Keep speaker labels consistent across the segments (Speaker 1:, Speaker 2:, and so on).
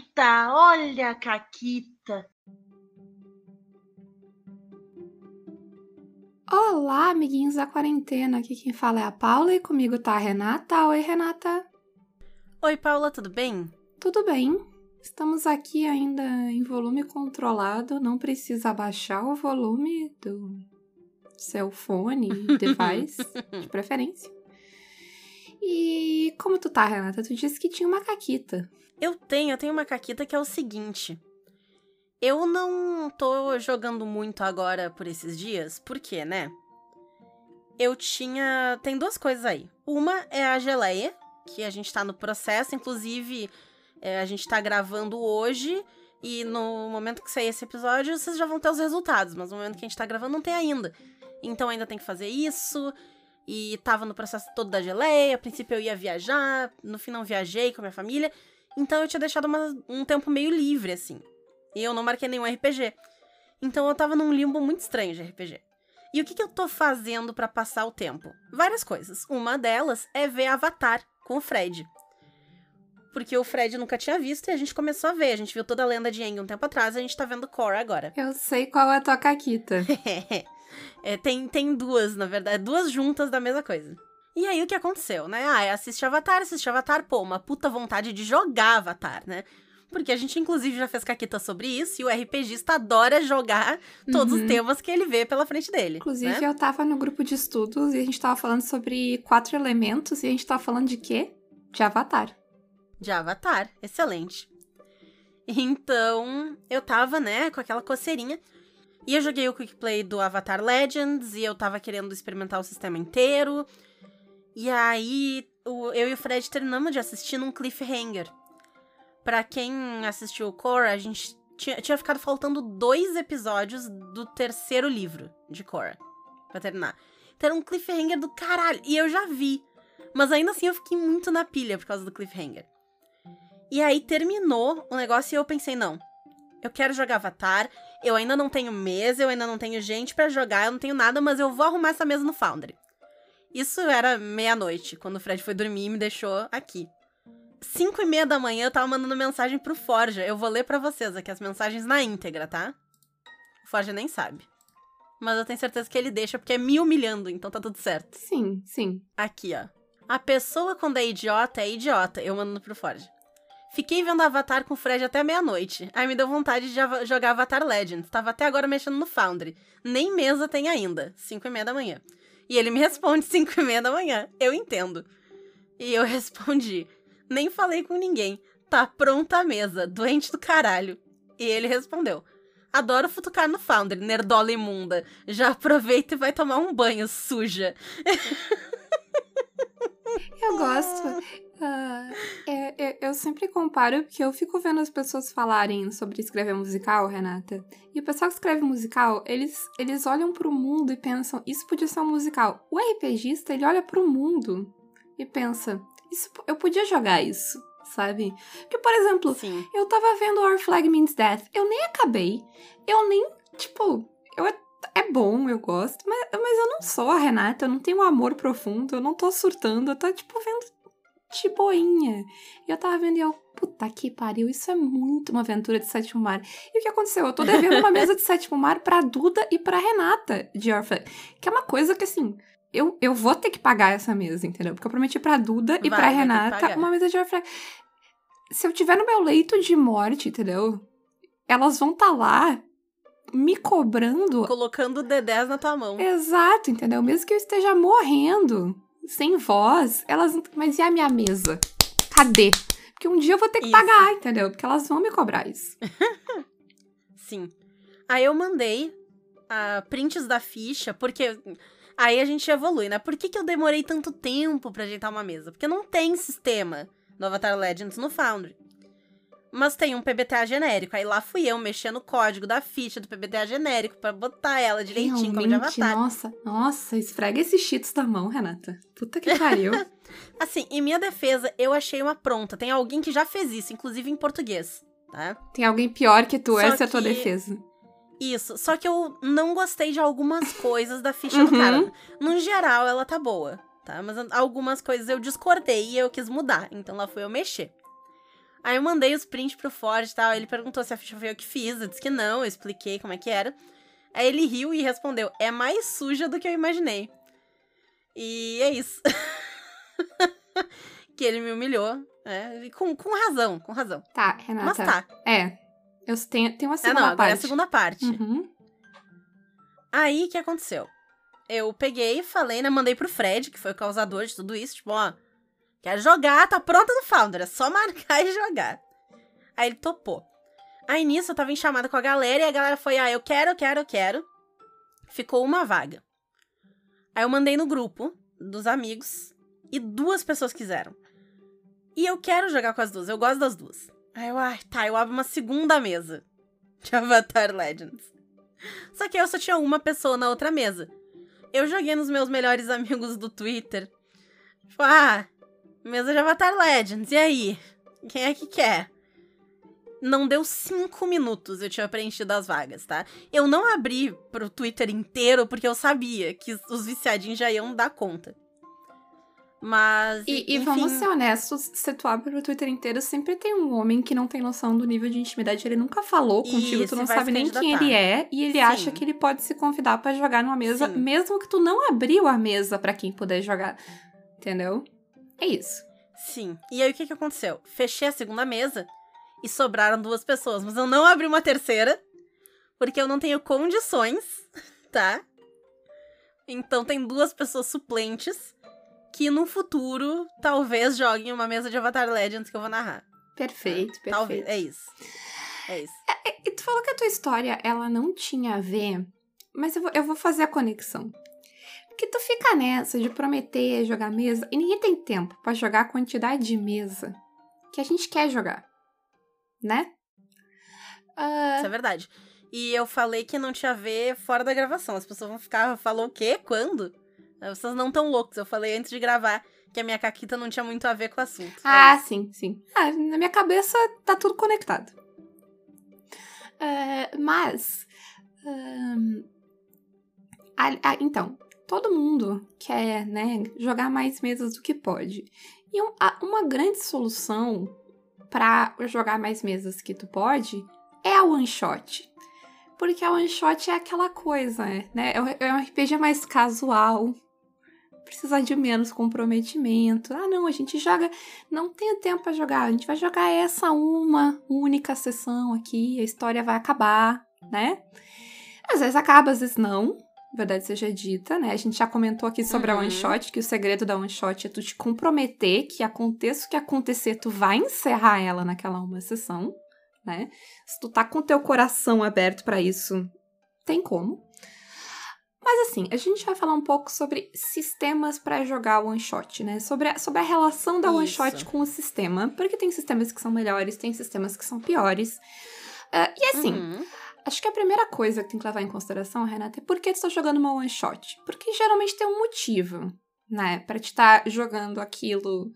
Speaker 1: Caquita, olha a Caquita.
Speaker 2: Olá, amiguinhos da quarentena. Aqui quem fala é a Paula e comigo tá a Renata. Oi, Renata.
Speaker 3: Oi, Paula, tudo bem?
Speaker 2: Tudo bem. Estamos aqui ainda em volume controlado. Não precisa abaixar o volume do seu fone, device, de preferência. E como tu tá, Renata? Tu disse que tinha uma caquita.
Speaker 3: Eu tenho, eu tenho uma caquita que é o seguinte. Eu não tô jogando muito agora por esses dias, por quê, né? Eu tinha. Tem duas coisas aí. Uma é a geleia, que a gente tá no processo, inclusive é, a gente tá gravando hoje. E no momento que sair esse episódio, vocês já vão ter os resultados, mas no momento que a gente tá gravando, não tem ainda. Então ainda tem que fazer isso. E tava no processo todo da geleia. A princípio eu ia viajar, no fim não viajei com a minha família. Então eu tinha deixado uma, um tempo meio livre, assim. E eu não marquei nenhum RPG. Então eu tava num limbo muito estranho de RPG. E o que, que eu tô fazendo para passar o tempo? Várias coisas. Uma delas é ver Avatar com o Fred. Porque o Fred nunca tinha visto e a gente começou a ver. A gente viu toda a lenda de Aang um tempo atrás e a gente tá vendo Korra agora.
Speaker 2: Eu sei qual é a tua caquita.
Speaker 3: é, tem, tem duas, na verdade. Duas juntas da mesma coisa. E aí o que aconteceu, né? Ah, assiste Avatar, assiste Avatar, pô, uma puta vontade de jogar Avatar, né? Porque a gente, inclusive, já fez caquita sobre isso e o RPGista adora jogar todos uhum. os temas que ele vê pela frente dele.
Speaker 2: Inclusive,
Speaker 3: né?
Speaker 2: eu tava no grupo de estudos e a gente tava falando sobre quatro elementos e a gente tava falando de quê? De Avatar.
Speaker 3: De Avatar, excelente. Então, eu tava, né, com aquela coceirinha. E eu joguei o Quick Play do Avatar Legends e eu tava querendo experimentar o sistema inteiro. E aí, o, eu e o Fred terminamos de assistir num cliffhanger. Pra quem assistiu o Korra, a gente tinha, tinha ficado faltando dois episódios do terceiro livro de Korra pra terminar. Então era um cliffhanger do caralho. E eu já vi. Mas ainda assim eu fiquei muito na pilha por causa do cliffhanger. E aí terminou o negócio e eu pensei, não. Eu quero jogar Avatar. Eu ainda não tenho mesa, eu ainda não tenho gente para jogar, eu não tenho nada, mas eu vou arrumar essa mesa no Foundry. Isso era meia-noite, quando o Fred foi dormir e me deixou aqui. 5 e meia da manhã eu tava mandando mensagem pro Forja. Eu vou ler para vocês aqui as mensagens na íntegra, tá? O Forja nem sabe. Mas eu tenho certeza que ele deixa porque é me humilhando, então tá tudo certo.
Speaker 2: Sim, sim.
Speaker 3: Aqui, ó. A pessoa quando é idiota é idiota. Eu mando pro Forja. Fiquei vendo Avatar com o Fred até meia-noite. Aí me deu vontade de jogar Avatar Legends. Tava até agora mexendo no Foundry. Nem mesa tem ainda. 5 e meia da manhã. E ele me responde 5 e meia da manhã. Eu entendo. E eu respondi: nem falei com ninguém. Tá pronta a mesa, doente do caralho. E ele respondeu: Adoro futucar no Founder, nerdola imunda. Já aproveita e vai tomar um banho, suja.
Speaker 2: Eu gosto. Uh, é, é, eu sempre comparo porque eu fico vendo as pessoas falarem sobre escrever musical, Renata. E o pessoal que escreve musical, eles, eles olham pro mundo e pensam, isso podia ser um musical. O RPGista, ele olha pro mundo e pensa, isso, eu podia jogar isso, sabe? Porque, por exemplo,
Speaker 3: Sim.
Speaker 2: eu tava vendo Our Flag Means Death, eu nem acabei, eu nem, tipo, eu é bom, eu gosto, mas, mas eu não sou a Renata, eu não tenho um amor profundo, eu não tô surtando, eu tô, tipo, vendo de boinha. E eu tava vendo e eu, puta que pariu, isso é muito uma aventura de sétimo mar. E o que aconteceu? Eu tô devendo uma mesa de sétimo mar pra Duda e pra Renata de Orphan, que é uma coisa que, assim, eu, eu vou ter que pagar essa mesa, entendeu? Porque eu prometi pra Duda e pra Renata uma mesa de airfryer. Se eu tiver no meu leito de morte, entendeu? Elas vão estar tá lá me cobrando.
Speaker 3: Colocando D10 na tua mão.
Speaker 2: Exato, entendeu? Mesmo que eu esteja morrendo, sem voz, elas. Mas e a minha mesa? Cadê? Porque um dia eu vou ter que isso. pagar, entendeu? Porque elas vão me cobrar isso.
Speaker 3: Sim. Aí eu mandei uh, prints da ficha, porque Aí a gente evolui, né? Por que, que eu demorei tanto tempo para ajeitar uma mesa? Porque não tem sistema no Avatar Legends no Foundry. Mas tem um PBTA genérico. Aí lá fui eu mexendo no código da ficha do PBTA genérico para botar ela direitinho como de Avatar.
Speaker 2: Nossa, nossa, esfrega esses cheats da mão, Renata. Puta que pariu.
Speaker 3: assim, em minha defesa, eu achei uma pronta. Tem alguém que já fez isso, inclusive em português, tá?
Speaker 2: Tem alguém pior que tu, Só essa que... é a tua defesa.
Speaker 3: Isso, só que eu não gostei de algumas coisas da ficha uhum. do cara. No geral, ela tá boa, tá? Mas algumas coisas eu discordei e eu quis mudar, então lá foi eu mexer. Aí eu mandei os prints pro Ford e tal. Ele perguntou se a ficha foi eu que fiz. Eu disse que não, eu expliquei como é que era. Aí ele riu e respondeu: É mais suja do que eu imaginei. E é isso. que ele me humilhou. É, e com, com razão, com razão.
Speaker 2: Tá,
Speaker 3: Mas
Speaker 2: Renata.
Speaker 3: tá.
Speaker 2: É. Eu tenho, tenho uma
Speaker 3: É,
Speaker 2: segunda
Speaker 3: não, agora
Speaker 2: parte.
Speaker 3: é a segunda parte.
Speaker 2: Uhum.
Speaker 3: Aí, o que aconteceu? Eu peguei, falei, né? Mandei pro Fred, que foi o causador de tudo isso. Tipo, ó, quer jogar, tá pronta no Founder. É só marcar e jogar. Aí ele topou. Aí nisso eu tava em chamada com a galera e a galera foi, ah, eu quero, eu quero, eu quero. Ficou uma vaga. Aí eu mandei no grupo dos amigos e duas pessoas quiseram. E eu quero jogar com as duas, eu gosto das duas. Aí eu, ai, tá, eu abro uma segunda mesa de Avatar Legends. Só que eu só tinha uma pessoa na outra mesa. Eu joguei nos meus melhores amigos do Twitter. Tipo, ah, mesa de Avatar Legends, e aí? Quem é que quer? Não deu cinco minutos eu tinha preenchido as vagas, tá? Eu não abri pro Twitter inteiro porque eu sabia que os viciadinhos já iam dar conta. Mas.
Speaker 2: E, e
Speaker 3: enfim,
Speaker 2: vamos ser honestos, se tu abre o Twitter inteiro, sempre tem um homem que não tem noção do nível de intimidade. Ele nunca falou contigo,
Speaker 3: Isso,
Speaker 2: tu não sabe nem quem ele é, e ele
Speaker 3: Sim.
Speaker 2: acha que ele pode se convidar pra jogar numa mesa,
Speaker 3: Sim.
Speaker 2: mesmo que tu não abriu a mesa pra quem puder jogar. Entendeu? É isso.
Speaker 3: Sim. E aí o que, que aconteceu? Fechei a segunda mesa e sobraram duas pessoas, mas eu não abri uma terceira porque eu não tenho condições, tá? Então tem duas pessoas suplentes que no futuro talvez joguem uma mesa de Avatar Legends que eu vou narrar.
Speaker 2: Perfeito, perfeito.
Speaker 3: Talvez. É isso. É isso.
Speaker 2: E tu falou que a tua história, ela não tinha a ver, mas eu vou, eu vou fazer a conexão. Porque tu fica nessa de prometer jogar mesa, e ninguém tem tempo pra jogar a quantidade de mesa que a gente quer jogar. Né? Ah,
Speaker 3: Isso é verdade. E eu falei que não tinha a ver fora da gravação. As pessoas vão ficar, falou o quê? Quando? Vocês não tão loucos. Eu falei antes de gravar que a minha caquita não tinha muito a ver com o assunto.
Speaker 2: Ah,
Speaker 3: isso.
Speaker 2: sim, sim. Ah, na minha cabeça tá tudo conectado. Ah, mas. ahn, a- a- então, todo mundo quer, né, jogar mais mesas do que pode. E um- a- uma grande solução pra jogar mais mesas que tu pode é a one shot. Porque a one shot é aquela coisa, né? É um- é um RPG mais casual. Precisa de menos comprometimento. Ah, não, a gente joga. Não tenho tempo pra jogar. A gente vai jogar essa uma única sessão aqui. A história vai acabar, né? Às vezes acaba, às vezes não. Verdade seja dita, né? A gente já comentou aqui sobre a
Speaker 3: Uhum.
Speaker 2: one shot, que o segredo da one shot é tu te comprometer que aconteça o que acontecer, tu vai encerrar ela naquela uma sessão, né? Se tu tá com teu coração aberto pra isso, tem como. Mas assim, a gente vai falar um pouco sobre sistemas pra jogar one shot, né? Sobre a, sobre a relação da one shot com o sistema, porque tem sistemas que são melhores, tem sistemas que são piores. Ah, e assim,
Speaker 3: Uhum.
Speaker 2: Acho que a primeira coisa que tem que levar em consideração, Renata, é por que tu tá jogando uma one shot? Porque geralmente tem um motivo, né? Pra te estar jogando aquilo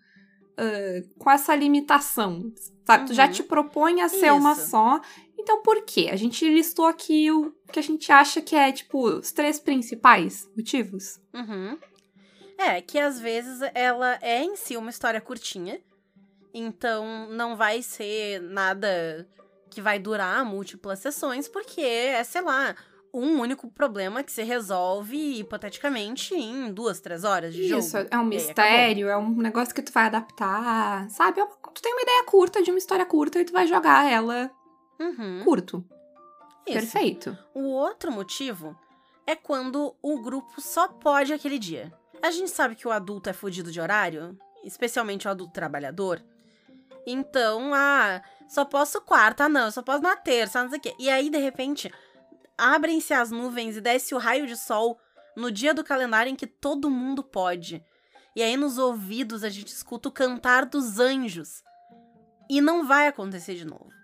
Speaker 2: ah, com essa limitação. Sabe? Tu já
Speaker 3: Uhum.
Speaker 2: te propõe a ser uma
Speaker 3: Isso.
Speaker 2: só. Então por quê? A gente listou aqui o que a gente acha que é, tipo, os três principais motivos.
Speaker 3: Uhum. É, que às vezes ela é em si uma história curtinha. Então não vai ser nada que vai durar múltiplas sessões, porque é, sei lá, um único problema que se resolve hipoteticamente em duas, três horas de jogo.
Speaker 2: Isso, é um mistério, é um negócio que tu vai adaptar, sabe? É uma- tu tem uma ideia curta de uma história curta e tu vai jogar ela
Speaker 3: Uhum.
Speaker 2: curto.
Speaker 3: Isso.
Speaker 2: Perfeito.
Speaker 3: O outro motivo é quando o grupo só pode aquele dia. A gente sabe que o adulto é fudido de horário, especialmente o adulto trabalhador. Então, ah, só posso quarta, não, só posso na terça, não sei o quê. E aí, de repente, abrem-se as nuvens e desce o raio de sol no dia do calendário em que todo mundo pode. E aí, nos ouvidos, a gente escuta o cantar dos anjos. E não vai acontecer de novo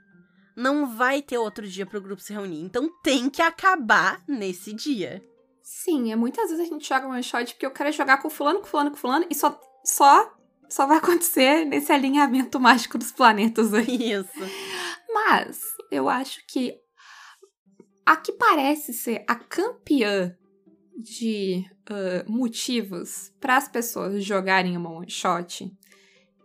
Speaker 3: não vai ter outro dia pro grupo se reunir. Então tem que acabar nesse dia.
Speaker 2: Sim, é muitas vezes a gente joga one shot porque eu quero jogar com fulano, com fulano, com fulano, e só, só, só vai acontecer nesse alinhamento mágico dos planetas aí.
Speaker 3: Isso.
Speaker 2: Mas eu acho que a que parece ser a campeã de ah, motivos para as pessoas jogarem uma one shot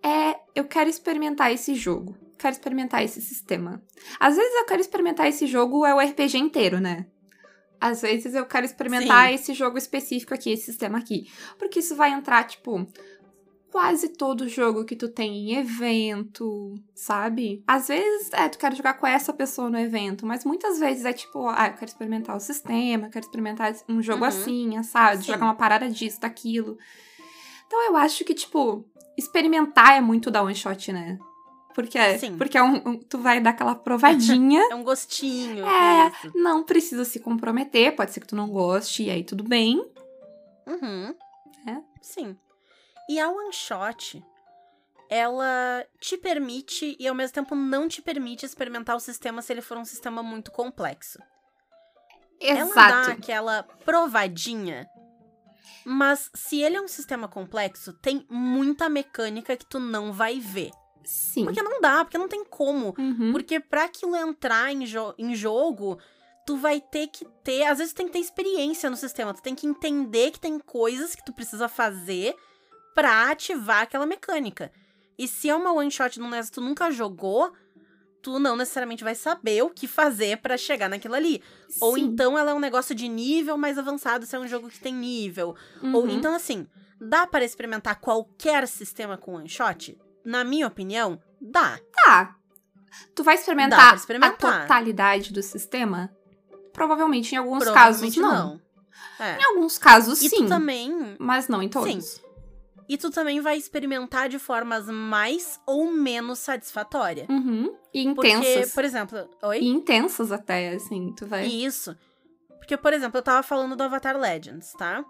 Speaker 2: é eu quero experimentar esse jogo. Quero experimentar esse sistema. Às vezes eu quero experimentar esse jogo, é o RPG inteiro, né? Às vezes eu quero experimentar
Speaker 3: Sim.
Speaker 2: esse jogo específico aqui, esse sistema aqui. Porque isso vai entrar, tipo, quase todo jogo que tu tem em evento, sabe? Às vezes, é, tu quer jogar com essa pessoa no evento, mas muitas vezes é tipo, ah, eu quero experimentar o sistema, eu quero experimentar um jogo
Speaker 3: Uhum.
Speaker 2: assim, assado,
Speaker 3: Sim.
Speaker 2: jogar uma parada disso, daquilo. Então eu acho que, tipo, experimentar é muito da one shot, né? Porque,
Speaker 3: Sim.
Speaker 2: porque é um, um- tu vai dar aquela provadinha.
Speaker 3: É um gostinho.
Speaker 2: É.
Speaker 3: isso.
Speaker 2: não precisa se comprometer, pode ser que tu não goste, e aí tudo bem.
Speaker 3: Uhum.
Speaker 2: É.
Speaker 3: Sim. E a one shot, ela te permite e ao mesmo tempo não te permite experimentar o sistema se ele for um sistema muito complexo. Ela dá
Speaker 2: Exato.
Speaker 3: aquela provadinha. Mas se ele é um sistema complexo, tem muita mecânica que tu não vai ver.
Speaker 2: Sim.
Speaker 3: Porque não dá, porque não tem como.
Speaker 2: Uhum.
Speaker 3: Porque pra aquilo entrar em, jo em jogo, tu vai ter que ter. Às vezes tu tem que ter experiência no sistema. Tu tem que entender que tem coisas que tu precisa fazer pra ativar aquela mecânica. E se é uma one shot num NES que tu nunca jogou, tu não necessariamente vai saber o que fazer pra chegar naquilo ali. Ou
Speaker 2: Sim.
Speaker 3: então ela é um negócio de nível mais avançado, se é um jogo que tem nível. Ou
Speaker 2: Uhum.
Speaker 3: então, assim, dá para experimentar qualquer sistema com one shot? Na minha opinião, dá.
Speaker 2: Tá. Tu vai
Speaker 3: Dá
Speaker 2: experimentar,
Speaker 3: experimentar.
Speaker 2: a totalidade do sistema? Provavelmente em alguns
Speaker 3: Provavelmente
Speaker 2: casos não.
Speaker 3: É.
Speaker 2: Em alguns casos
Speaker 3: E
Speaker 2: sim,
Speaker 3: também.
Speaker 2: mas não em todos.
Speaker 3: E tu também vai experimentar de formas mais ou menos satisfatórias.
Speaker 2: Uhum. E
Speaker 3: Porque,
Speaker 2: intensas.
Speaker 3: por exemplo. Oi?
Speaker 2: E intensas até, assim, tu vai.
Speaker 3: Isso. Porque, por exemplo, eu tava falando do Avatar Legends, tá?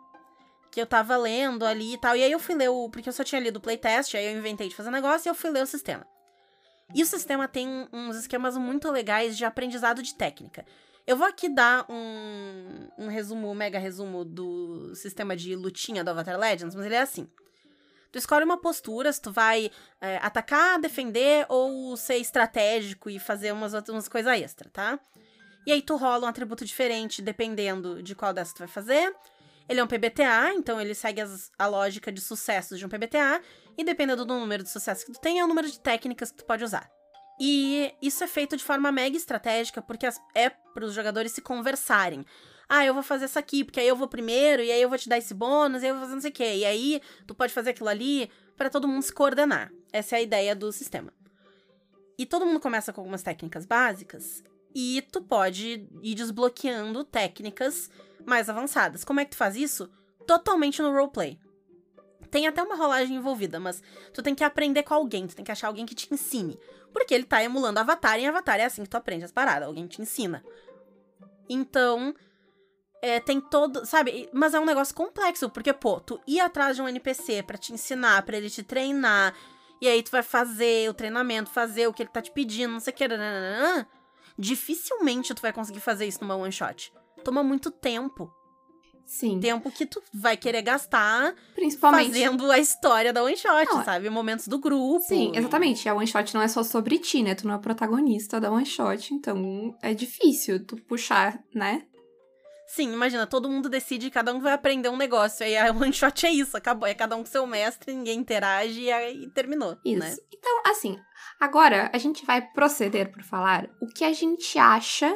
Speaker 3: Que eu tava lendo ali e tal. E aí eu fui ler o. Porque eu só tinha lido o playtest, aí eu inventei de fazer negócio e eu fui ler o sistema. E o sistema tem uns esquemas muito legais de aprendizado de técnica. Eu vou aqui dar um, um resumo, um mega resumo do sistema de lutinha do Avatar Legends, mas ele é assim. Tu escolhe uma postura, se tu vai é, atacar, defender ou ser estratégico e fazer umas outras coisas extra, tá? E aí tu rola um atributo diferente dependendo de qual dessas tu vai fazer. Ele é um PBTA, então ele segue as- a lógica de sucessos de um PBTA. E dependendo do número de sucessos que tu tem, é o número de técnicas que tu pode usar. E isso é feito de forma mega estratégica, porque as- é para os jogadores se conversarem. Ah, eu vou fazer essa aqui, porque aí eu vou primeiro, e aí eu vou te dar esse bônus, e aí eu vou fazer não sei o quê. E aí tu pode fazer aquilo ali para todo mundo se coordenar. Essa é a ideia do sistema. E todo mundo começa com algumas técnicas básicas, e tu pode ir desbloqueando técnicas mais avançadas. Como é que tu faz isso? Totalmente no roleplay. Tem até uma rolagem envolvida, mas tu tem que aprender com alguém, tu tem que achar alguém que te ensine. Porque ele tá emulando Avatar, e Avatar é assim que tu aprende as paradas, alguém te ensina. Então, é, tem todo, sabe? Mas é um negócio complexo, porque, pô, tu ir atrás de um NPC pra te ensinar, pra ele te treinar, e aí tu vai fazer o treinamento, fazer o que ele tá te pedindo, não sei o que, nananã, dificilmente tu vai conseguir fazer isso numa one shot. Toma muito tempo.
Speaker 2: Sim.
Speaker 3: Tempo que tu vai querer gastar
Speaker 2: Principalmente.
Speaker 3: fazendo a história da one shot,
Speaker 2: Não, é-
Speaker 3: sabe? Momentos do grupo.
Speaker 2: Sim, exatamente. A one shot não é só sobre ti, né? Tu não é o protagonista da one shot, então é difícil tu puxar, né?
Speaker 3: Sim, imagina, todo mundo decide, cada um vai aprender um negócio. Aí a one shot é isso, acabou. É cada um com seu mestre, ninguém interage e aí terminou.
Speaker 2: Isso.
Speaker 3: Né?
Speaker 2: Então, assim, agora a gente vai proceder por falar o que a gente acha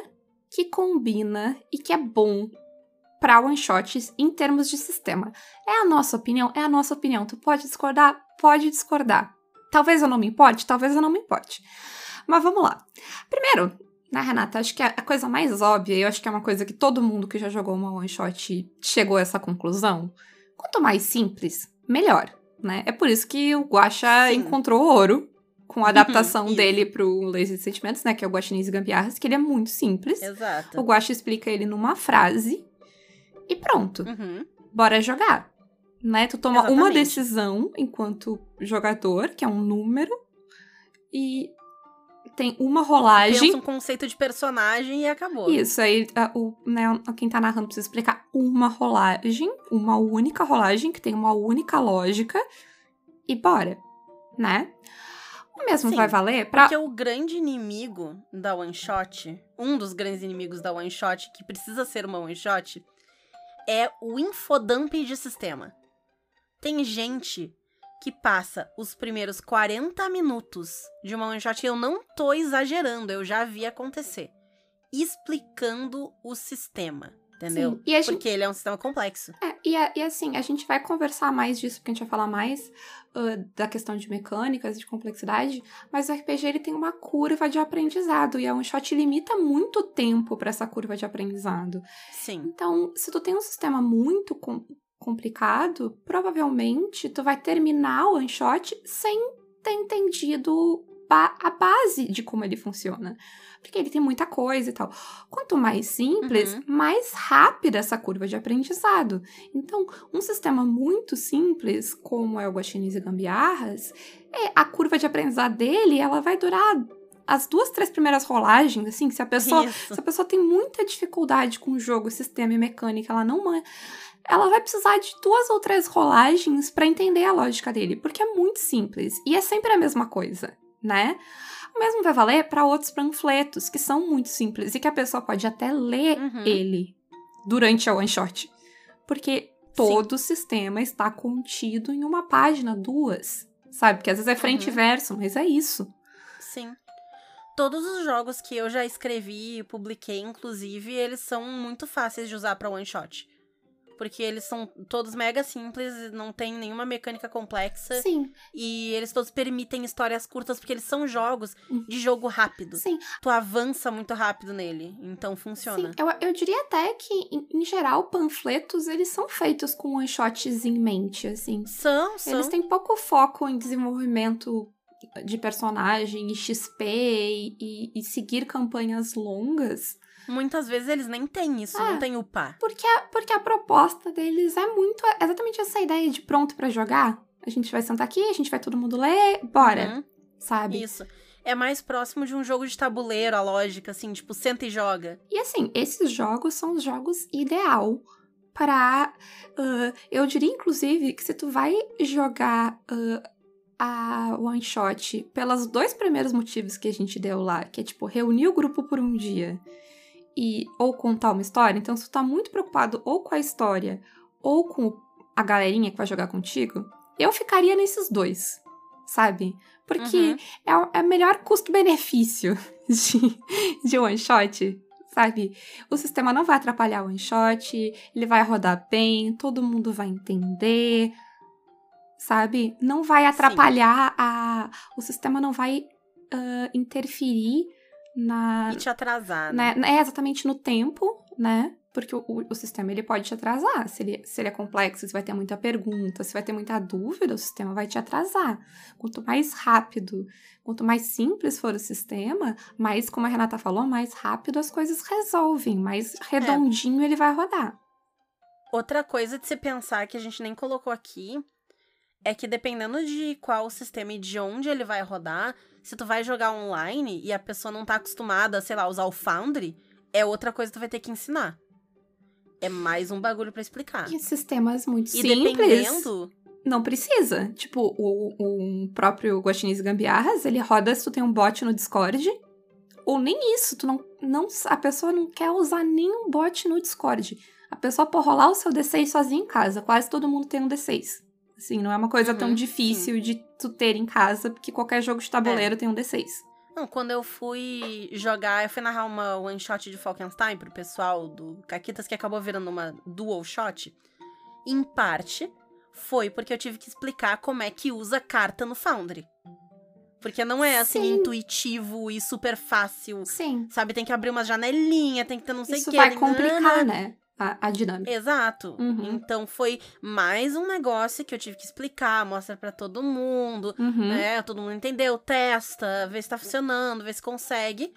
Speaker 2: que combina e que é bom para one shots em termos de sistema. É a nossa opinião? É a nossa opinião. Tu pode discordar? Pode discordar. Talvez eu não me importe, talvez eu não me importe. Mas vamos lá. Primeiro, né, Renata, acho que a coisa mais óbvia, e eu acho que é uma coisa que todo mundo que já jogou uma one shot chegou a essa conclusão. Quanto mais simples, melhor, né? É por isso que o Guaxa
Speaker 3: Sim.
Speaker 2: encontrou ouro com a adaptação
Speaker 3: Isso.
Speaker 2: dele pro Lazy Sentimentos, né, que é o Guaxinins e Gambiarras, que ele é muito simples.
Speaker 3: Exato.
Speaker 2: O Guaxa explica ele numa frase e pronto,
Speaker 3: Uhum.
Speaker 2: bora jogar. Né? Tu toma uma
Speaker 3: Exatamente.
Speaker 2: decisão enquanto jogador, que é um número, e tem uma rolagem.
Speaker 3: Pensa um conceito de personagem e acabou.
Speaker 2: Isso, aí a- o, né, quem tá narrando precisa explicar uma rolagem, uma única rolagem, que tem uma única lógica, e bora, né? O mesmo
Speaker 3: Sim,
Speaker 2: vai valer pra.
Speaker 3: Porque o grande inimigo da one shot, um dos grandes inimigos da one shot, que precisa ser uma one shot, é o infodump de sistema. Tem gente que passa os primeiros 40 minutos de uma one shot, e eu não tô exagerando, eu já vi acontecer, explicando o sistema. Entendeu?
Speaker 2: Sim, gente-
Speaker 3: Porque ele é um sistema complexo.
Speaker 2: É, e, a- e assim, a gente vai conversar mais disso, porque a gente vai falar mais ah, da questão de mecânicas, de complexidade, mas o RPG ele tem uma curva de aprendizado, e a one shot limita muito tempo para essa curva de aprendizado.
Speaker 3: Sim.
Speaker 2: Então, se tu tem um sistema muito com- complicado, provavelmente tu vai terminar o one shot sem ter entendido a base de como ele funciona. Porque ele tem muita coisa e tal. Quanto mais simples,
Speaker 3: Uhum.
Speaker 2: mais rápida essa curva de aprendizado. Então, um sistema muito simples, como é o Guaxinins e Gambiarras, é, a curva de aprendizado dele, ela vai durar as duas, três primeiras rolagens, assim, se a pessoa
Speaker 3: Isso.
Speaker 2: se a pessoa tem muita dificuldade com o jogo, sistema e mecânica, ela não. Ela vai precisar de duas ou três rolagens pra entender a lógica dele, porque é muito simples e é sempre a mesma coisa, né? O mesmo vai valer para outros panfletos que são muito simples e que a pessoa pode até ler
Speaker 3: Uhum.
Speaker 2: ele durante a one shot, porque todo o sistema está contido em uma página, duas, sabe? Porque às vezes é frente e
Speaker 3: Uhum.
Speaker 2: verso, mas é isso.
Speaker 3: Sim. Todos os jogos que eu já escrevi e publiquei, inclusive, eles são muito fáceis de usar pra one shot. Porque eles são todos mega simples, não tem nenhuma mecânica complexa.
Speaker 2: Sim,
Speaker 3: E eles todos permitem histórias curtas, porque eles são jogos
Speaker 2: Uhum.
Speaker 3: de jogo rápido.
Speaker 2: sim.
Speaker 3: Tu avança muito rápido nele, então funciona.
Speaker 2: Sim, eu, eu diria até que, em, em geral, panfletos, eles são feitos com one shots em mente, assim.
Speaker 3: São, são.
Speaker 2: Eles têm pouco foco em desenvolvimento de personagem e XP e- e seguir campanhas longas,
Speaker 3: Muitas vezes eles nem têm isso,
Speaker 2: Ah.
Speaker 3: não tem upar.
Speaker 2: porque a, porque a proposta deles é muito exatamente essa ideia de pronto pra jogar. A gente vai sentar aqui, a gente vai todo mundo ler, bora,
Speaker 3: Uhum,
Speaker 2: sabe?
Speaker 3: Isso. É mais próximo de um jogo de tabuleiro, a lógica, assim, tipo, senta e joga.
Speaker 2: E assim, esses jogos são os jogos ideal para. ah, eu diria, inclusive, que se tu vai jogar ah, a one shot pelos dois primeiros motivos que a gente deu lá, que é tipo reunir o grupo por um dia e ou contar uma história, então se tu tá muito preocupado ou com a história ou com a galerinha que vai jogar contigo, eu ficaria nesses dois, sabe? Porque
Speaker 3: Uhum.
Speaker 2: é o é melhor custo-benefício de, de one shot, sabe? O sistema não vai atrapalhar o one shot, ele vai rodar bem, todo mundo vai entender, sabe? Não vai atrapalhar a. O sistema não vai ah, interferir na.
Speaker 3: E te atrasar, né?
Speaker 2: né, é exatamente no tempo, né? Porque o, o- o sistema ele pode te atrasar. Se ele, se ele é complexo, se vai ter muita pergunta, se vai ter muita dúvida, o sistema vai te atrasar. Quanto mais rápido, quanto mais simples for o sistema, mais, como a Renata falou, mais rápido as coisas resolvem, mais redondinho ele vai rodar.
Speaker 3: Outra coisa de se pensar que a gente nem colocou aqui é que dependendo de qual sistema e de onde ele vai rodar, se tu vai jogar online e a pessoa não tá acostumada, sei lá, a usar o Foundry, é outra coisa que tu vai ter que ensinar. É mais um bagulho pra explicar.
Speaker 2: E sistemas muito
Speaker 3: E
Speaker 2: simples.
Speaker 3: dependendo.
Speaker 2: Não precisa. Tipo, o, o próprio Guaxinins Gambiarras, ele roda se tu tem um bot no Discord. Ou nem isso, tu não, não. A pessoa não quer usar nenhum bot no Discord. A pessoa pode rolar o seu D6 sozinha em casa. Quase todo mundo tem um D6. Assim, não é uma coisa tão
Speaker 3: Uhum,
Speaker 2: difícil de tu ter em casa, porque qualquer jogo de
Speaker 3: É.
Speaker 2: tabuleiro tem um D6.
Speaker 3: Não, quando eu fui jogar, eu fui narrar uma one shot de Falkenstein pro pessoal do Caquitas, que acabou virando uma dual shot. Em parte, foi porque eu tive que explicar como é que usa carta no Foundry. Porque não é assim
Speaker 2: Sim.
Speaker 3: intuitivo e super fácil.
Speaker 2: Sim.
Speaker 3: Sabe, tem que abrir umas janelinhas, tem que ter não sei o
Speaker 2: Isso
Speaker 3: que.
Speaker 2: vai complicar, né? A, a dinâmica.
Speaker 3: Exato.
Speaker 2: Uhum.
Speaker 3: Então foi mais um negócio que eu tive que explicar, mostrar pra todo mundo,
Speaker 2: Uhum.
Speaker 3: né? Todo mundo entendeu, testa, vê se tá funcionando, vê se consegue.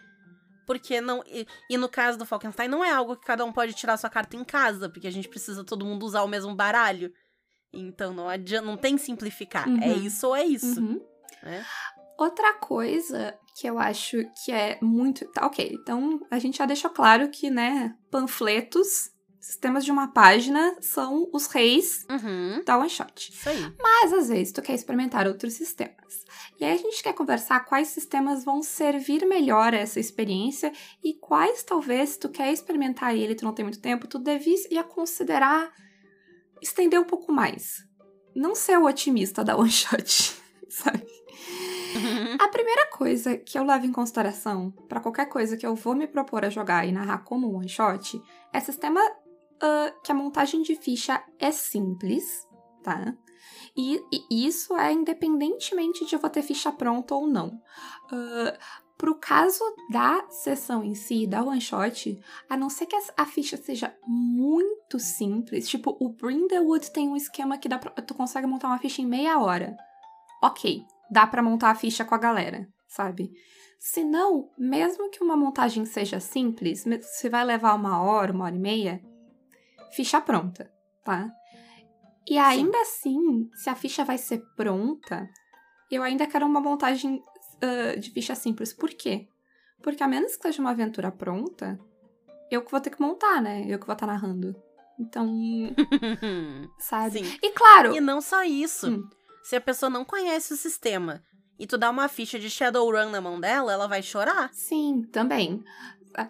Speaker 3: Porque não. E, e no caso do Falkenstein, não é algo que cada um pode tirar sua carta em casa, porque a gente precisa todo mundo usar o mesmo baralho. Então não adianta, não tem simplificar.
Speaker 2: Uhum.
Speaker 3: É isso ou é isso.
Speaker 2: Uhum.
Speaker 3: né?
Speaker 2: Outra coisa que eu acho que é muito. Tá, ok. Então a gente já deixou claro que, né, panfletos, sistemas de uma página, são os reis
Speaker 3: Uhum.
Speaker 2: da one shot.
Speaker 3: Isso aí.
Speaker 2: Mas às vezes tu quer experimentar outros sistemas. E aí a gente quer conversar quais sistemas vão servir melhor a essa experiência e quais talvez se tu quer experimentar ele, tu não tem muito tempo, tu devia considerar estender um pouco mais. não ser o otimista da one shot, sabe? A primeira coisa que eu levo em consideração para qualquer coisa que eu vou me propor a jogar e narrar como one shot é sistema uh, que a montagem de ficha é simples, tá? E, e, isso é independentemente de eu vou ter ficha pronta ou não. Uh, pro caso da sessão em si, da one shot, a não ser que a ficha seja muito simples, tipo, o Brindlewood tem um esquema que dá pra, tu consegue montar uma ficha em meia hora. Ok, dá para montar a ficha com a galera, sabe? Se não, mesmo que uma montagem seja simples, se vai levar uma hora, uma hora e meia, ficha pronta, tá? E ainda Sim. assim, se a ficha vai ser pronta, eu ainda quero uma montagem uh, de ficha simples. Por quê? Porque a menos que seja uma aventura pronta, eu que vou ter que montar, né? Eu que vou estar tá narrando. Então. sabe?
Speaker 3: Sim.
Speaker 2: E claro.
Speaker 3: E não só isso. Hum. Se a pessoa não conhece o sistema e tu dá uma ficha de Shadowrun na mão dela, ela vai chorar.
Speaker 2: Sim, também.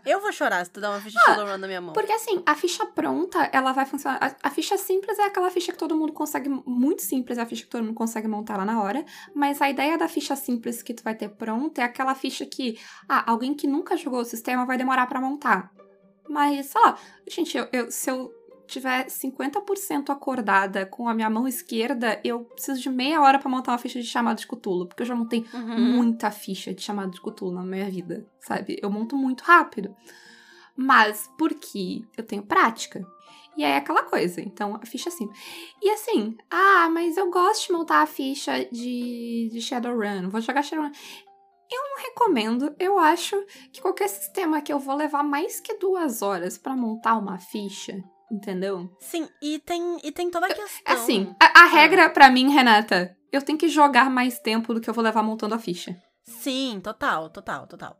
Speaker 3: Eu vou chorar se tu dar uma ficha ah, de Shadowrun na minha mão.
Speaker 2: Porque assim, a ficha pronta, ela vai funcionar. A, a, ficha simples é aquela ficha que todo mundo consegue. Muito simples, é a ficha que todo mundo consegue montar lá na hora. Mas a ideia da ficha simples que tu vai ter pronta é aquela ficha que. Ah, alguém que nunca jogou o sistema vai demorar para montar. Mas, sei lá, gente, eu, eu, se eu tiver 50% acordada com a minha mão esquerda, eu preciso de meia hora para montar uma ficha de chamado de Cthulhu, porque eu já montei uhum. muita ficha de chamado de Cthulhu na minha vida, sabe? Eu monto muito rápido. Mas porque eu tenho prática. E aí é aquela coisa, então a ficha é simples. E assim, ah, mas eu gosto de montar a ficha de, de Shadowrun, vou jogar Shadowrun. Eu não recomendo, eu acho que qualquer sistema que eu vou levar mais que duas horas para montar uma ficha, Entendeu?
Speaker 3: Sim, e tem, e tem toda a questão.
Speaker 2: Assim, a, a regra para mim, Renata, eu tenho que jogar mais tempo do que eu vou levar montando a ficha.
Speaker 3: Sim, total, total, total.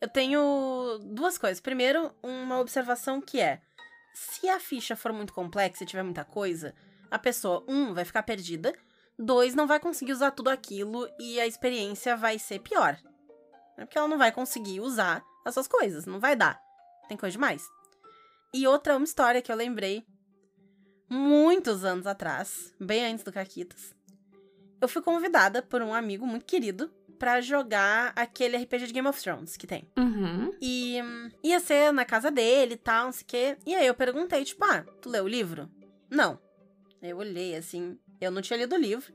Speaker 3: Eu tenho duas coisas. Primeiro, uma observação que é: se a ficha for muito complexa e tiver muita coisa, a pessoa, um, vai ficar perdida, dois, não vai conseguir usar tudo aquilo e a experiência vai ser pior. É porque ela não vai conseguir usar as suas coisas, não vai dar. Tem coisa demais. E outra uma história que eu lembrei muitos anos atrás, bem antes do Caquitas. Eu fui convidada por um amigo muito querido para jogar aquele RPG de Game of Thrones que tem.
Speaker 2: Uhum.
Speaker 3: E hum, ia ser na casa dele e tal, não sei o quê. E aí eu perguntei, tipo, ah, tu leu o livro? Não. Eu olhei assim, eu não tinha lido o livro.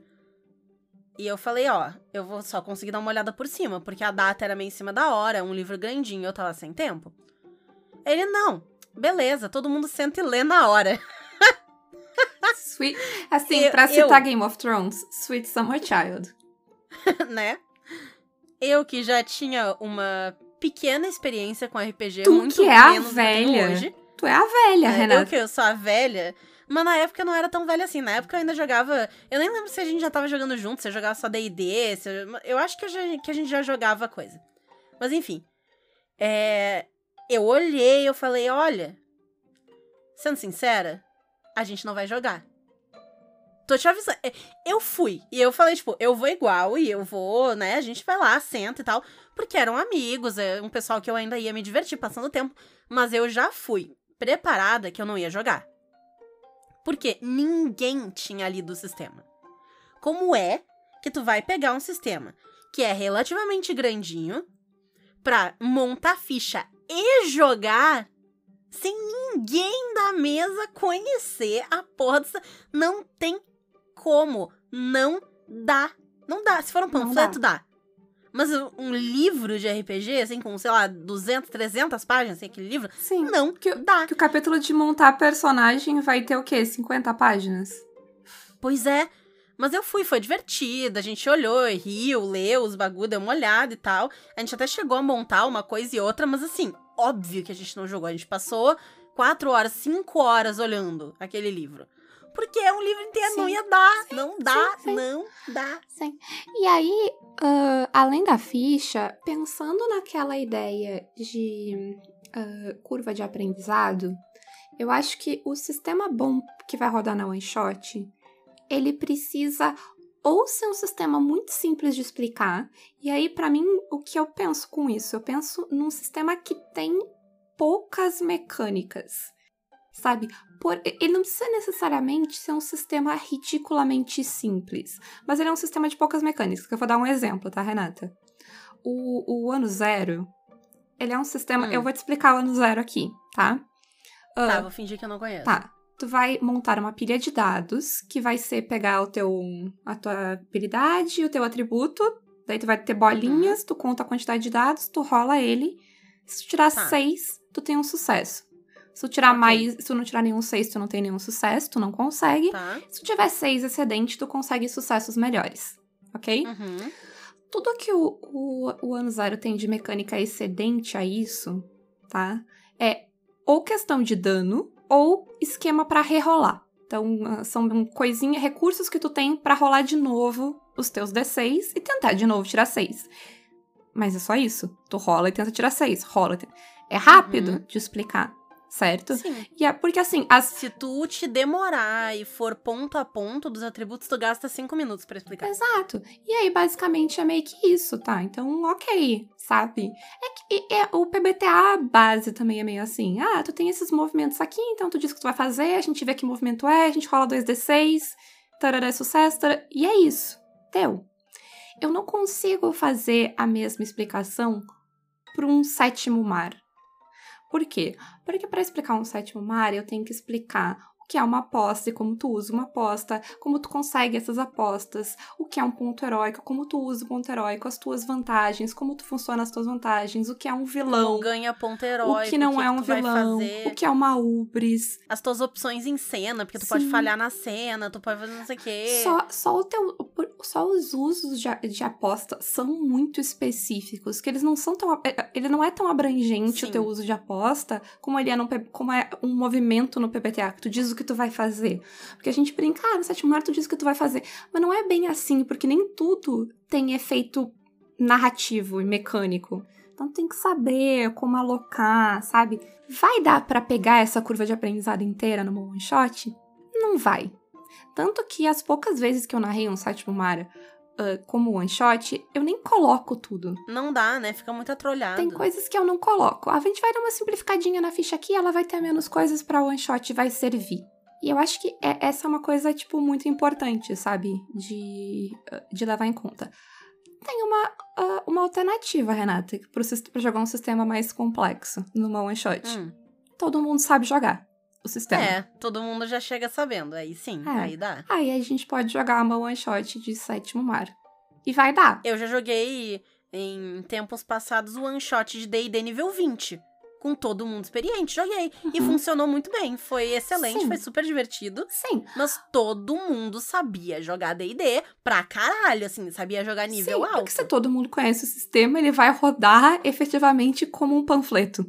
Speaker 3: E eu falei, ó, eu vou só conseguir dar uma olhada por cima, porque a data era meio em cima da hora, um livro grandinho, eu tava sem tempo. Ele, não, beleza, todo mundo senta e lê na hora.
Speaker 2: Sweet, assim, eu, pra citar eu... Game of Thrones, Sweet Summer Child.
Speaker 3: né? Eu que já tinha uma pequena experiência com RPG,
Speaker 2: tu
Speaker 3: muito
Speaker 2: que é a velha.
Speaker 3: hoje.
Speaker 2: Tu é a velha, é, Renata.
Speaker 3: Eu que eu sou a velha. Mas na época eu não era tão velha assim. Na época eu ainda jogava. Eu nem lembro se a gente já tava jogando junto, se eu jogava só DD. Eu... eu acho que, eu que a gente já jogava coisa. Mas enfim. É eu olhei, eu falei, olha, sendo sincera, a gente não vai jogar. Tô te avisando. É, eu fui. E eu falei, tipo, eu vou igual e eu vou, né? A gente vai lá, senta e tal. Porque eram amigos, é um pessoal que eu ainda ia me divertir passando o tempo. Mas eu já fui preparada que eu não ia jogar. Porque ninguém tinha lido o sistema. Como é que tu vai pegar um sistema que é relativamente grandinho pra montar ficha e jogar sem ninguém da mesa conhecer a porra dessa. Não tem como. Não dá. Não dá. Se for um panfleto, dá. dá. Mas um livro de RPG, assim, com, sei lá, 200, 300 páginas, assim, aquele livro,
Speaker 2: Sim,
Speaker 3: não
Speaker 2: que,
Speaker 3: dá.
Speaker 2: Que o capítulo de montar personagem vai ter o quê? 50 páginas?
Speaker 3: Pois é. Mas eu fui, foi divertido, a gente olhou, riu, leu os bagulho, deu uma olhada e tal. A gente até chegou a montar uma coisa e outra, mas assim, óbvio que a gente não jogou. A gente passou quatro horas, cinco horas olhando aquele livro. Porque é um livro inteiro, sim, não ia dar. Sim, não dá, sim, não dá.
Speaker 2: Sim. E aí, uh, além da ficha, pensando naquela ideia de uh, curva de aprendizado, eu acho que o sistema bom que vai rodar na One Shot ele precisa ou ser um sistema muito simples de explicar. E aí, para mim, o que eu penso com isso? Eu penso num sistema que tem poucas mecânicas. sabe? Por, ele não precisa necessariamente ser um sistema ridiculamente simples, mas ele é um sistema de poucas mecânicas. Que eu vou dar um exemplo, tá, Renata? O, o ano zero, ele é um sistema.
Speaker 3: Hum.
Speaker 2: Eu vou te explicar o ano zero aqui, tá?
Speaker 3: Tá,
Speaker 2: Ah,
Speaker 3: vou fingir que eu não conheço.
Speaker 2: Tá. Tu vai montar uma pilha de dados que vai ser pegar o teu a tua habilidade, o teu atributo, daí tu vai ter bolinhas, tu conta a quantidade de dados, tu rola ele. Se tu tirar
Speaker 3: Tá.
Speaker 2: seis, tu tem um sucesso. Se tu tirar
Speaker 3: Ok.
Speaker 2: mais, se tu não tirar nenhum seis, tu não tem nenhum sucesso, tu não consegue.
Speaker 3: Tá.
Speaker 2: Se tu tiver seis excedente, tu consegue sucessos melhores. Ok?
Speaker 3: Uhum.
Speaker 2: Tudo que o, o, o ano zero tem de mecânica excedente a isso, tá? É ou questão de dano ou esquema pra rerolar. Então, ah, são coisinha, recursos que tu tem pra rolar de novo os teus D6 e tentar de novo tirar 6. Mas é só isso. Tu rola e tenta tirar 6. Rola. É rápido
Speaker 3: Uhum.
Speaker 2: de explicar, certo?
Speaker 3: Sim.
Speaker 2: E é porque assim, as
Speaker 3: Se tu te demorar e for ponto a ponto dos atributos, tu gasta cinco minutos pra explicar.
Speaker 2: Exato. E aí, basicamente, é meio que isso, tá? Então, ok, sabe? É que é, o PBTA base também é meio assim. Ah, tu tem esses movimentos aqui, então tu diz o que tu vai fazer, a gente vê que movimento é, a gente rola 2d6, tarará, é sucesso, tarará, e é isso. Deu. Eu não consigo fazer a mesma explicação para um sétimo mar. Por quê? Porque para explicar um sétimo mar, eu tenho que explicar o que é uma aposta e como tu usa uma aposta, como tu consegue essas apostas, o que é um ponto heróico, como tu usa o ponto heróico, as tuas vantagens, como tu funciona as tuas vantagens, o que é um vilão,
Speaker 3: Tu ganha ponto
Speaker 2: o
Speaker 3: heróico.
Speaker 2: que não
Speaker 3: que
Speaker 2: é um
Speaker 3: tu vai
Speaker 2: vilão, o que é uma ubris.
Speaker 3: As tuas opções em cena, porque tu pode
Speaker 2: Sim.
Speaker 3: falhar na cena, tu pode fazer não sei o quê.
Speaker 2: Só, só, o teu, só os usos de, de aposta são muito específicos, que eles não são tão. é, Ele não é tão abrangente
Speaker 3: Sim.
Speaker 2: o teu uso de aposta como ele é, P- como é um movimento no PPTA, que tu diz o que tu vai fazer. Porque a gente brinca, ah, no sétimo mar tu diz o que tu vai fazer. Mas não é bem assim, porque nem tudo tem efeito narrativo e mecânico. Então tem que saber como alocar, sabe? Vai dar pra pegar essa curva de aprendizado inteira numa one shot? Não vai. Tanto que as poucas vezes que eu narrei um sétimo mar ah, como one shot, eu nem coloco tudo.
Speaker 3: Não dá, né? Fica muito atrolhado.
Speaker 2: Tem coisas que eu não coloco. A gente vai dar uma simplificadinha na ficha aqui, ela vai ter menos coisas pra one shot e vai servir. E eu acho que é- essa é uma coisa, tipo, muito importante, sabe? De, ah, de levar em conta. Tem uma, ah, uma alternativa, Renata, pra jogar um sistema mais complexo numa one shot.
Speaker 3: Hum.
Speaker 2: Todo mundo sabe jogar o sistema.
Speaker 3: É, todo mundo já chega sabendo. Aí sim,
Speaker 2: É.
Speaker 3: aí dá.
Speaker 2: Aí a gente pode jogar uma one shot de sétimo mar. E vai dar.
Speaker 3: Eu já joguei em tempos passados o one shot de D&D nível 20. Com todo mundo experiente, joguei. E
Speaker 2: Uhum.
Speaker 3: funcionou muito bem. Foi excelente,
Speaker 2: Sim.
Speaker 3: foi super divertido.
Speaker 2: Sim.
Speaker 3: Mas todo mundo sabia jogar D&D pra caralho, assim, sabia jogar nível
Speaker 2: Sim,
Speaker 3: alto.
Speaker 2: Porque se todo mundo conhece o sistema, ele vai rodar efetivamente como um panfleto.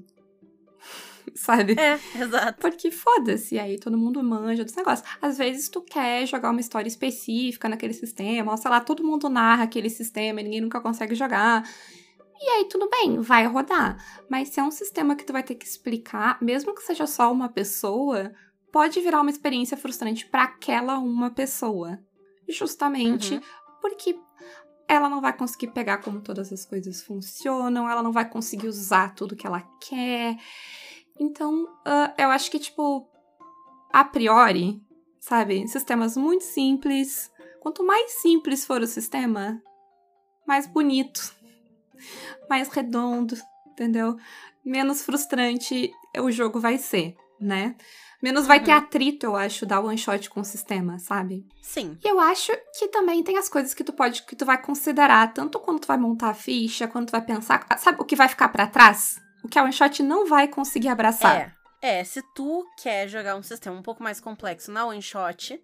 Speaker 2: Sabe?
Speaker 3: É, exato.
Speaker 2: Porque foda-se, aí todo mundo manja dos negócios. Às vezes tu quer jogar uma história específica naquele sistema, ou sei lá, todo mundo narra aquele sistema e ninguém nunca consegue jogar. E aí tudo bem, vai rodar. Mas se é um sistema que tu vai ter que explicar, mesmo que seja só uma pessoa, pode virar uma experiência frustrante para aquela uma pessoa. Justamente
Speaker 3: Uhum.
Speaker 2: porque ela não vai conseguir pegar como todas as coisas funcionam, ela não vai conseguir usar tudo que ela quer. Então, ah, eu acho que, tipo, a priori, sabe? Sistemas muito simples. Quanto mais simples for o sistema, mais bonito, mais redondo, entendeu? Menos frustrante o jogo vai ser, né? Menos vai ter
Speaker 3: Uhum.
Speaker 2: atrito, eu acho, da one shot com o sistema, sabe?
Speaker 3: Sim.
Speaker 2: E eu acho que também tem as coisas que tu pode, que tu vai considerar, tanto quando tu vai montar a ficha, quando tu vai pensar, sabe o que vai ficar pra trás? O que a one shot não vai conseguir abraçar.
Speaker 3: É. É, se tu quer jogar um sistema um pouco mais complexo na one shot,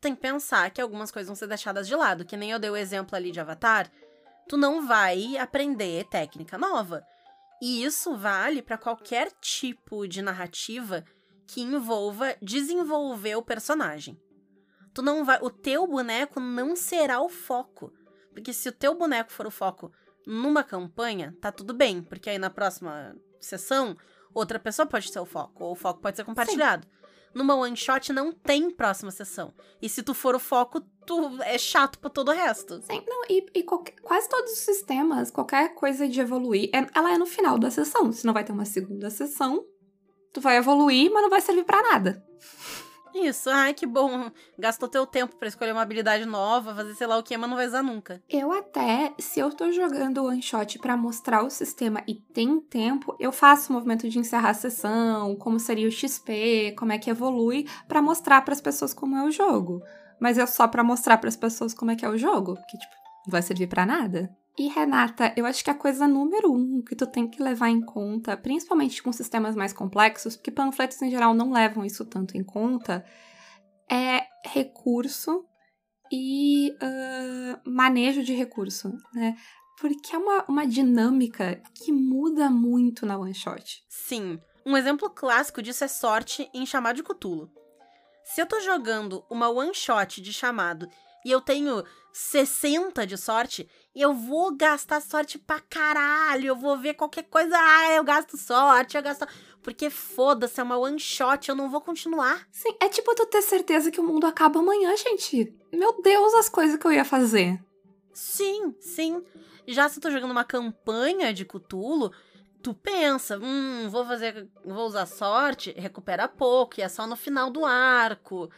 Speaker 3: tem que pensar que algumas coisas vão ser deixadas de lado. Que nem eu dei o exemplo ali de Avatar. Tu não vai aprender técnica nova. E isso vale pra qualquer tipo de narrativa que envolva desenvolver o personagem. Tu não vai, o teu boneco não será o foco. Porque se o teu boneco for o foco numa campanha, tá tudo bem, porque aí na próxima sessão outra pessoa pode ser o foco, ou o foco pode ser compartilhado. Numa one shot não tem próxima sessão. E se tu for o foco, tu é chato pra todo o resto.
Speaker 2: Sim, não, e, e qualquer- quase todos os sistemas, qualquer coisa de evoluir, é- ela é no final da sessão. Se não vai ter uma segunda sessão, Tu vai evoluir, mas não vai servir para nada.
Speaker 3: Isso, ai que bom. Gastou teu tempo para escolher uma habilidade nova, fazer sei lá o que, mas não vai usar nunca.
Speaker 2: Eu até, se eu tô jogando o one shot para mostrar o sistema e tem tempo, eu faço o movimento de encerrar a sessão, como seria o XP, como é que evolui, para mostrar para as pessoas como é o jogo. Mas é só para mostrar para as pessoas como é que é o jogo, que tipo, não vai servir para nada. E Renata, eu acho que a coisa número um que tu tem que levar em conta, principalmente com sistemas mais complexos, porque panfletos em geral não levam isso tanto em conta, é recurso e uh, manejo de recurso, né? Porque é uma, uma dinâmica que muda muito na one shot.
Speaker 3: Sim. Um exemplo clássico disso é sorte em chamado de Cthulhu. Se eu tô jogando uma one shot de chamado e eu tenho 60 de sorte, eu vou gastar sorte pra caralho. Eu vou ver qualquer coisa, ah, eu gasto sorte, eu gasto. Porque foda-se, é uma one shot, eu não vou continuar.
Speaker 2: Sim, é tipo tu ter certeza que o mundo acaba amanhã, gente. Meu Deus, as coisas que eu ia fazer.
Speaker 3: Sim, sim. Já se eu tô jogando uma campanha de Cthulhu, tu pensa, hum, vou fazer, vou usar sorte, recupera pouco, e é só no final do arco.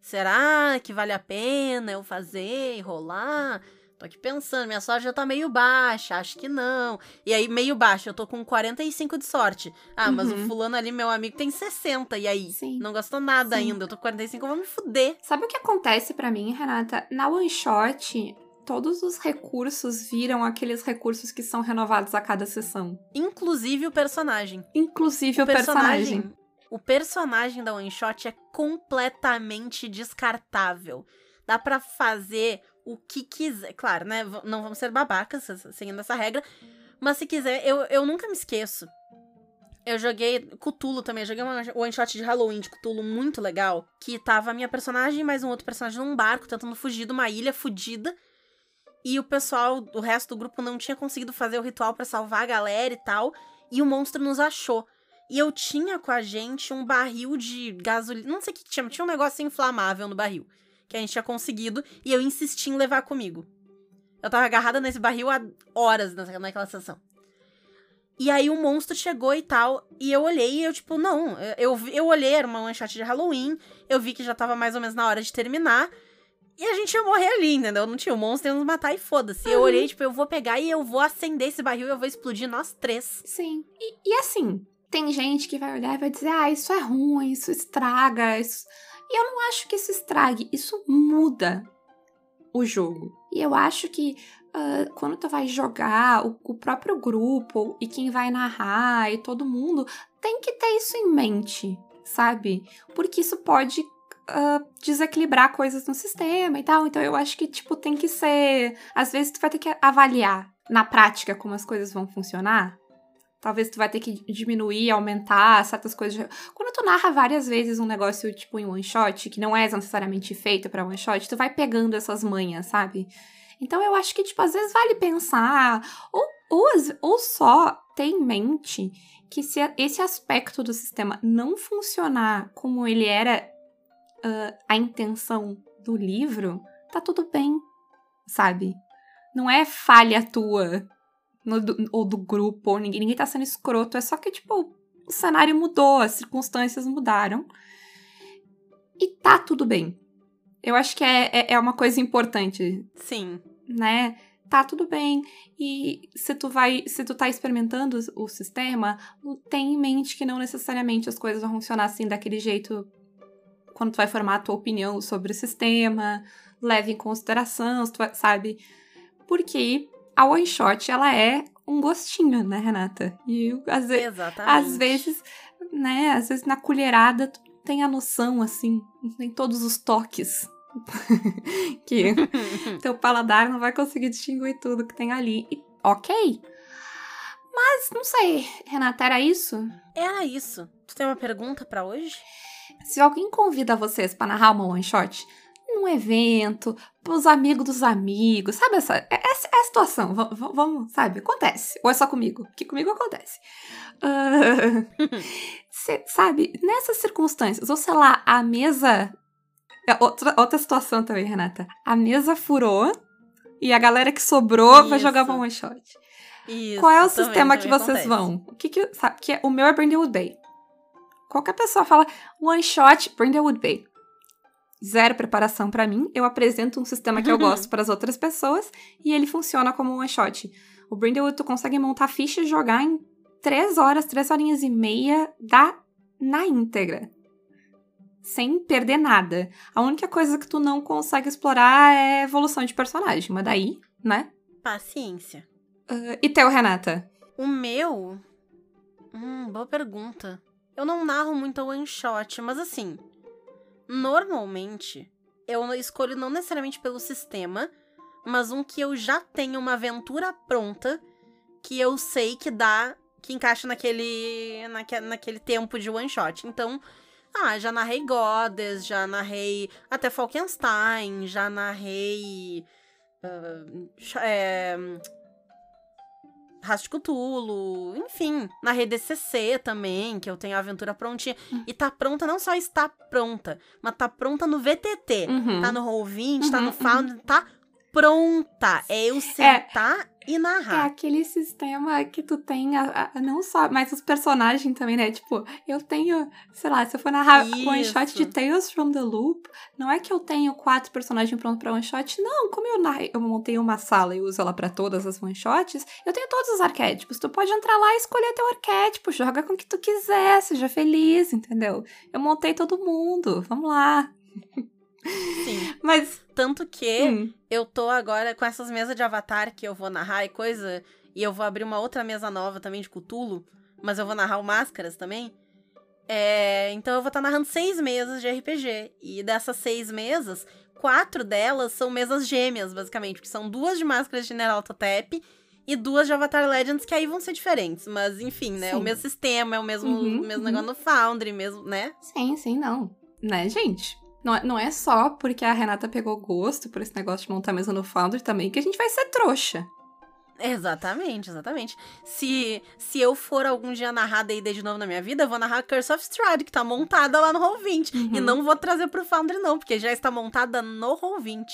Speaker 3: Será que vale a pena eu fazer e rolar? Tô aqui pensando, minha sorte já tá meio baixa, acho que não. E aí, meio baixa, eu tô com 45 de sorte. Ah, uhum. mas o uhum. fulano ali, meu amigo, tem 60. E aí? Sim. Não gastou nada Sim. ainda. Eu tô com 45, eu vou me fuder.
Speaker 2: Sabe o que acontece para mim, Renata? Na one shot, todos os recursos viram aqueles recursos que são renovados a cada sessão.
Speaker 3: Inclusive o personagem.
Speaker 2: Inclusive o, o personagem. personagem.
Speaker 3: O personagem da One Shot é completamente descartável. Dá para fazer o que quiser. Claro, né? Não vamos ser babacas seguindo essa regra. Mas se quiser, eu, eu nunca me esqueço. Eu joguei Cthulhu também. Joguei uma one shot de Halloween de Cthulhu muito legal. Que tava a minha personagem mais um outro personagem num barco tentando fugir de uma ilha fudida. E o pessoal, o resto do grupo não tinha conseguido fazer o ritual para salvar a galera e tal. E o monstro nos achou. E eu tinha com a gente um barril de gasolina. Não sei o que tinha, tinha um negócio inflamável no barril. Que a gente tinha conseguido. E eu insisti em levar comigo. Eu tava agarrada nesse barril há horas naquela sessão. E aí o monstro chegou e tal. E eu olhei e eu, tipo, não. Eu, eu olhei, era uma manchete de Halloween. Eu vi que já tava mais ou menos na hora de terminar. E a gente ia morrer ali, entendeu? Não tinha o monstro ia nos matar e foda-se. Uhum. Eu olhei, tipo, eu vou pegar e eu vou acender esse barril e eu vou explodir nós três.
Speaker 2: Sim. E, e assim, tem gente que vai olhar e vai dizer: ah, isso é ruim, isso estraga. Isso... E eu não acho que isso estrague, isso muda o jogo. E eu acho que uh, quando tu vai jogar, o, o, próprio grupo e quem vai narrar e todo mundo tem que ter isso em mente, sabe? Porque isso pode uh, desequilibrar coisas no sistema e tal. Então eu acho que, tipo, tem que ser. Às vezes tu vai ter que avaliar na prática como as coisas vão funcionar. Talvez tu vai ter que diminuir, aumentar certas coisas. Quando tu narra várias vezes um negócio, tipo, em one shot, que não é necessariamente feito para one shot, tu vai pegando essas manhas, sabe? Então eu acho que, tipo, às vezes vale pensar, ou, ou, ou só ter em mente que se esse aspecto do sistema não funcionar como ele era uh, a intenção do livro, tá tudo bem, sabe? Não é falha tua no, do, ou do grupo, ou ninguém, ninguém tá sendo escroto. É só que, tipo, o cenário mudou, as circunstâncias mudaram. E tá tudo bem. Eu acho que é, é, é uma coisa importante.
Speaker 3: Sim.
Speaker 2: Né? Tá tudo bem. E se tu vai, se tu tá experimentando o sistema, tem em mente que não necessariamente as coisas vão funcionar assim daquele jeito quando tu vai formar a tua opinião sobre o sistema, leve em consideração, sabe? Porque a one shot, ela é um gostinho, né, Renata? E às, ve às vezes, né, às vezes na colherada tu tem a noção, assim, tem todos os toques que teu paladar não vai conseguir distinguir tudo que tem ali. E, ok. Mas, não sei, Renata, era isso?
Speaker 3: Era isso. Tu tem uma pergunta para hoje?
Speaker 2: Se alguém convida vocês para narrar uma one shot, num evento, pros amigos dos amigos, sabe essa, é, essa é a situação, v vamos, sabe, acontece, ou é só comigo, que comigo acontece. Uh, cê, sabe, nessas circunstâncias, ou sei lá, a mesa, é outra, outra situação também, Renata, a mesa furou e a galera que sobrou Isso. vai jogar uma one shot.
Speaker 3: Isso,
Speaker 2: Qual é o também, sistema que vocês acontece. vão? O que que, sabe, que é, o meu é Brindlewood Bay. qualquer pessoa fala one shot, Brindlewood Bay. Zero preparação pra mim. Eu apresento um sistema que eu gosto para as outras pessoas e ele funciona como um one shot. O Brindlewood tu consegue montar ficha e jogar em três horas, três horinhas e meia, dá na íntegra. Sem perder nada. A única coisa que tu não consegue explorar é evolução de personagem. Mas daí, né?
Speaker 3: Paciência.
Speaker 2: Uh, e teu, Renata?
Speaker 3: O meu? Hum, boa pergunta. Eu não narro muito one shot, mas assim, normalmente eu escolho não necessariamente pelo sistema, mas um que eu já tenho uma aventura pronta que eu sei que dá, que encaixa naquele, naque, naquele tempo de one shot. Então, ah, já narrei Goddess, já narrei até Falkenstein, já narrei. Uh, é, Cthulhu, enfim, na rede CC também, que eu tenho a aventura prontinha. Uhum. E tá pronta, não só está pronta, mas tá pronta no VTT. Uhum. Tá no Roll20, uhum, tá no uhum. Found, tá pronta. É eu é. sentar é e narrar.
Speaker 2: É aquele sistema que tu tem, a, a, não só, mas os personagens também, né? Tipo, eu tenho, sei lá, se eu for narrar Isso. one shot de Tales from the Loop, não é que eu tenho quatro personagens prontos pra one shot, não. Como eu, narrei, eu montei uma sala e uso ela para todas as one shots, eu tenho todos os arquétipos. Tu pode entrar lá e escolher teu arquétipo, joga com o que tu quiser, seja feliz, entendeu? Eu montei todo mundo, vamos lá.
Speaker 3: Sim. Mas. Tanto que hum. eu tô agora com essas mesas de avatar que eu vou narrar e coisa. E eu vou abrir uma outra mesa nova também de Cutulo. Mas eu vou narrar o Máscaras também. É, então eu vou estar tá narrando seis mesas de RPG. E dessas seis mesas, quatro delas são mesas gêmeas, basicamente. Que são duas de Máscaras de General Totep e duas de Avatar Legends, que aí vão ser diferentes. Mas, enfim, né? Sim. É o mesmo sistema, é o mesmo, uhum, mesmo uhum. negócio no Foundry, mesmo, né?
Speaker 2: Sim, sim, não. Né, gente? Não é, não é só porque a Renata pegou gosto por esse negócio de montar mesa no Foundry também que a gente vai ser trouxa.
Speaker 3: Exatamente, exatamente. Se, se eu for algum dia narrar D&D de novo na minha vida, eu vou narrar Curse of Strahd, que tá montada lá no Roll20. Uhum. E não vou trazer pro Foundry não, porque já está montada no Roll20.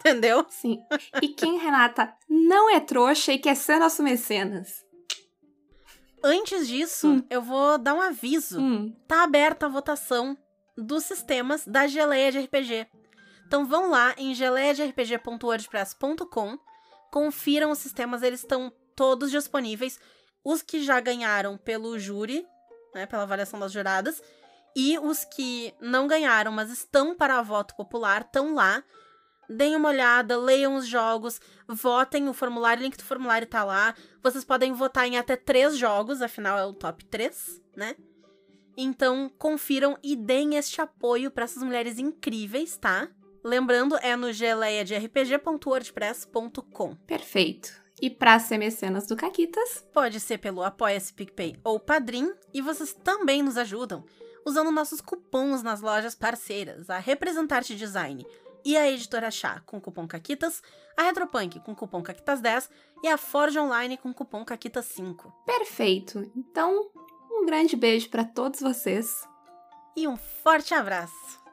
Speaker 3: Entendeu?
Speaker 2: Sim. E quem, Renata, não é trouxa e quer ser nosso mecenas?
Speaker 3: Antes disso, hum. eu vou dar um aviso. Hum. Tá aberta a votação dos sistemas da Geleia de RPG. Então vão lá em geleiaderpg.wordpress.com, confiram os sistemas, eles estão todos disponíveis. Os que já ganharam pelo júri, né, pela avaliação das juradas, e os que não ganharam, mas estão para voto popular, estão lá. Deem uma olhada, leiam os jogos, votem o formulário, o link do formulário tá lá. Vocês podem votar em até três jogos, afinal é o top 3, né? Então, confiram e deem este apoio para essas mulheres incríveis, tá? Lembrando, é no geleiaderpg.wordpress.com.
Speaker 2: Perfeito. E para ser mecenas do Caquitas?
Speaker 3: Pode ser pelo Apoia-se PicPay ou Padrim. E vocês também nos ajudam usando nossos cupons nas lojas parceiras, a Representarte Design e a Editora Chá com cupom CAQUITAS, a Retropunk com cupom CAQUITAS10 e a Forge Online com cupom CAQUITAS5.
Speaker 2: Perfeito! Então, um grande beijo para todos vocês.
Speaker 3: E um forte abraço!